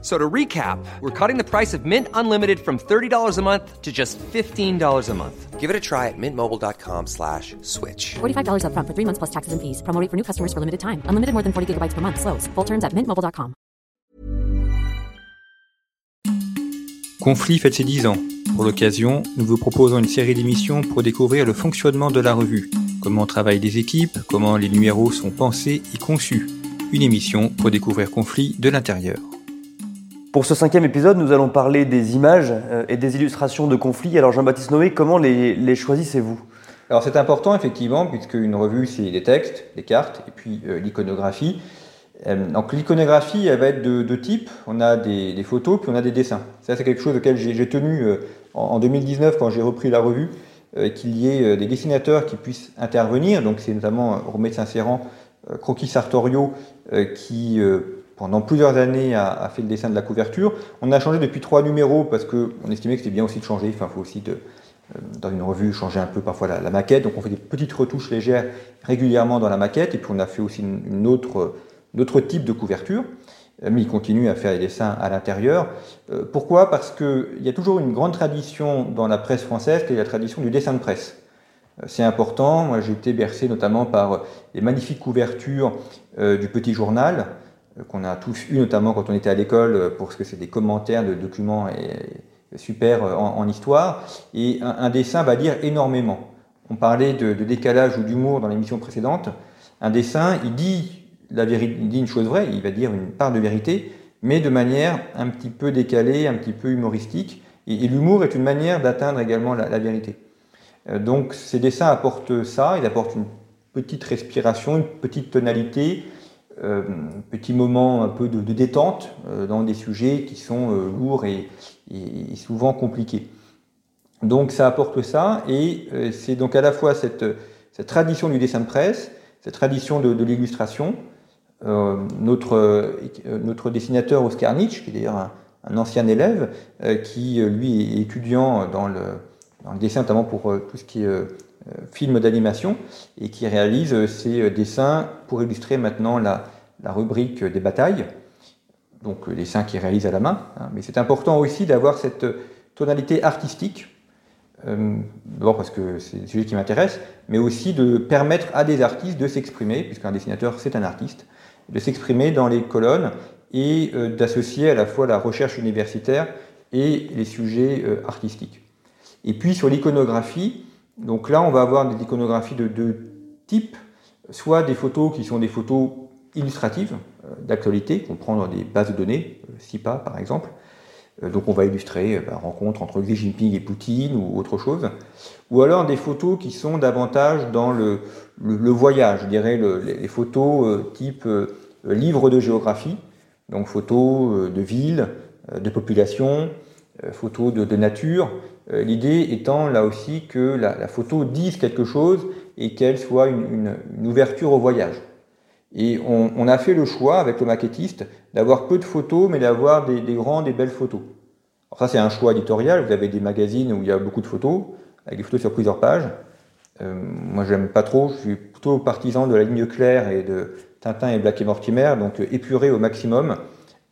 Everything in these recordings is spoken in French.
So to recap, we're cutting the price of Mint Unlimited from $30 a month to just $15 a month. Give it a try at mintmobile.com slash switch. $45 upfront for three months plus taxes and fees. Promo rate for new customers for limited time. Unlimited more than 40 gigabytes per month. Slows. Full terms at mintmobile.com. Conflit fête ses 10 ans. Pour l'occasion, nous vous proposons une série d'émissions pour découvrir le fonctionnement de la revue, comment travaillent les équipes, comment les numéros sont pensés et conçus. Une émission pour découvrir Conflit de l'intérieur. Pour ce cinquième épisode, nous allons parler des images euh, et des illustrations de conflits. Alors Jean-Baptiste Noé, comment les, choisissez-vous? Alors c'est important effectivement, puisque une revue c'est des textes, des cartes et puis euh, l'iconographie. Euh, donc l'iconographie, elle va être de deux types. On a des, photos, puis on a des dessins. Ça, c'est quelque chose auquel j'ai tenu en, en, 2019 quand j'ai repris la revue, qu'il y ait des dessinateurs qui puissent intervenir. Donc c'est notamment Romain Saint-Séran, Croquis Sartorio, qui pendant plusieurs années a, fait le dessin de la couverture. On a changé depuis trois numéros parce qu'on estimait que c'était bien aussi de changer. Enfin, il faut aussi de, dans une revue changer un peu parfois la, maquette. Donc on fait des petites retouches légères régulièrement dans la maquette. Et puis on a fait aussi une, autre d'autres types de couverture, mais il continue à faire des dessins à l'intérieur. Euh, pourquoi? Parce qu'il y a toujours une grande tradition dans la presse française, qui est la tradition du dessin de presse. Euh, c'est important, moi j'ai été bercé notamment par les magnifiques couvertures euh, du petit journal, qu'on a tous eu notamment quand on était à l'école, parce que c'est des commentaires de documents et, super en, histoire, et un, dessin va dire énormément. On parlait de, décalage ou d'humour dans l'émission précédente. Un dessin, il dit la vérité, dit une chose vraie, il va dire une part de vérité, mais de manière un petit peu décalée, un petit peu humoristique. Et, l'humour est une manière d'atteindre également la, vérité. Euh, donc ces dessins apportent ça, ils apportent une petite respiration, une petite tonalité, euh, petit moment un peu de, détente euh, dans des sujets qui sont euh, lourds et, souvent compliqués. Donc ça apporte ça, et c'est donc à la fois cette, tradition du dessin de presse, cette tradition de, l'illustration, notre, dessinateur Oscar Nietzsche, qui est d'ailleurs un, ancien élève, qui lui est étudiant dans le, dans le dessin, notamment pour tout ce qui est film d'animation, et qui réalise ces dessins pour illustrer maintenant la, rubrique des batailles, donc dessins qu'il réalise à la main. Hein. Mais c'est important aussi d'avoir cette tonalité artistique, euh, d'abord parce que c'est le sujet qui m'intéresse, mais aussi de permettre à des artistes de s'exprimer, puisqu'un dessinateur c'est un artiste, de s'exprimer dans les colonnes et euh, d'associer à la fois la recherche universitaire et les sujets euh, artistiques. Et puis sur l'iconographie, donc là on va avoir des iconographies de deux types, soit des photos qui sont des photos illustratives euh, d'actualité, qu'on prend dans des bases de données, SIPA par exemple, donc on va illustrer la rencontre entre Xi Jinping et Poutine ou autre chose, ou alors des photos qui sont davantage dans le, voyage, je dirais le, les, photos euh, type euh, livre de géographie, donc photos euh, de villes, de population, photos de, nature, l'idée étant là aussi que la, photo dise quelque chose et qu'elle soit une, ouverture au voyage. Et on, a fait le choix avec le maquettiste d'avoir peu de photos mais d'avoir des, des grandes et belles photos. Alors ça c'est un choix éditorial, vous avez des magazines où il y a beaucoup de photos, avec des photos sur plusieurs pages, euh, moi, j'aime pas trop. Je suis plutôt partisan de la ligne claire et de Tintin et Black et Mortimer, donc euh, épurer au maximum,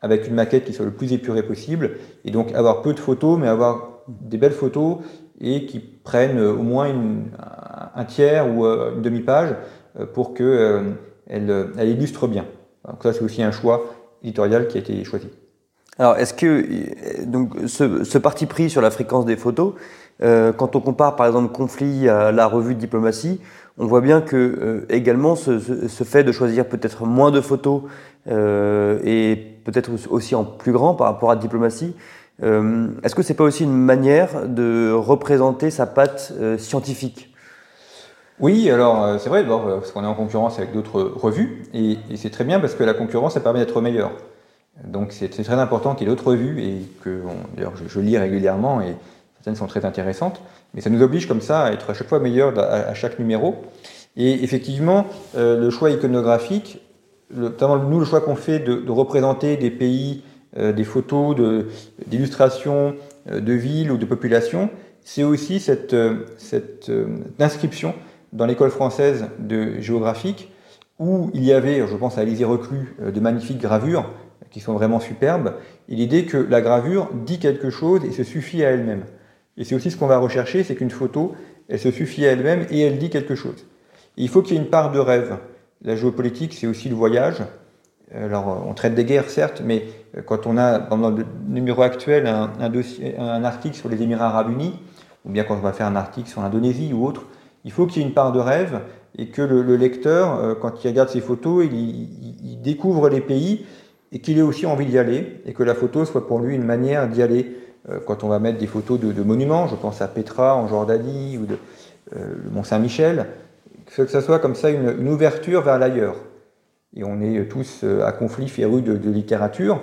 avec une maquette qui soit le plus épurée possible, et donc avoir peu de photos, mais avoir des belles photos et qui prennent euh, au moins un tiers ou une demi-page pour qu'elle elle, elle illustre bien. Donc ça, c'est aussi un choix éditorial qui a été choisi. Alors, est-ce que donc ce, parti pris sur la fréquence des photos, euh, quand on compare par exemple conflit à la revue de diplomatie, on voit bien que euh, également ce, fait de choisir peut-être moins de photos euh, et peut-être aussi en plus grand par rapport à diplomatie, euh, est-ce que c'est pas aussi une manière de représenter sa patte euh, scientifique? Oui, alors c'est vrai, parce qu'on est en concurrence avec d'autres revues, et, c'est très bien parce que la concurrence, ça permet d'être meilleur. Donc c'est très important qu'il y ait d'autres revues, et que, d'ailleurs, je, je, lis régulièrement, et certaines sont très intéressantes, mais ça nous oblige comme ça à être à chaque fois meilleur à, chaque numéro. Et effectivement, euh, le choix iconographique notamment nous, le choix qu'on fait de, représenter des pays, euh, des photos, d'illustrations de, de, villes ou de populations, c'est aussi cette, cette inscription dans l'école française de géographique où il y avait, je pense à Alizé Reclus, de magnifiques gravures qui sont vraiment superbes, et l'idée que la gravure dit quelque chose et se suffit à elle-même. Et c'est aussi ce qu'on va rechercher, c'est qu'une photo, elle se suffit à elle-même et elle dit quelque chose. il faut qu'il y ait une part de rêve. La géopolitique, c'est aussi le voyage. Alors, on traite des guerres, certes, mais quand on a, pendant le numéro actuel, un, article sur les Émirats arabes unis, ou bien quand on va faire un article sur l'Indonésie ou autre, il faut qu'il y ait une part de rêve et que le, lecteur, euh, quand il regarde ces photos, il, il découvre les pays et qu'il ait aussi envie d'y aller et que la photo soit pour lui une manière d'y aller. Euh, quand on va mettre des photos de, monuments, je pense à Petra en Jordanie ou de euh, le Mont Saint-Michel, que ce soit comme ça une, ouverture vers l'ailleurs. Et on est tous euh, à conflit férus de, littérature.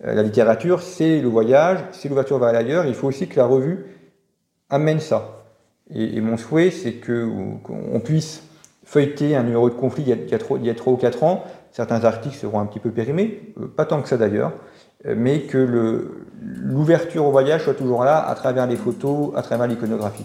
La littérature, c'est le voyage, c'est l'ouverture vers l'ailleurs. Il faut aussi que la revue amène ça. Et, mon souhait, c'est qu'on puisse feuilleter un numéro de conflit il y a, 3 ou 4 ans. Certains articles seront un petit peu périmés, pas tant que ça d'ailleurs mais que l'ouverture au voyage soit toujours là à travers les photos, à travers l'iconographie.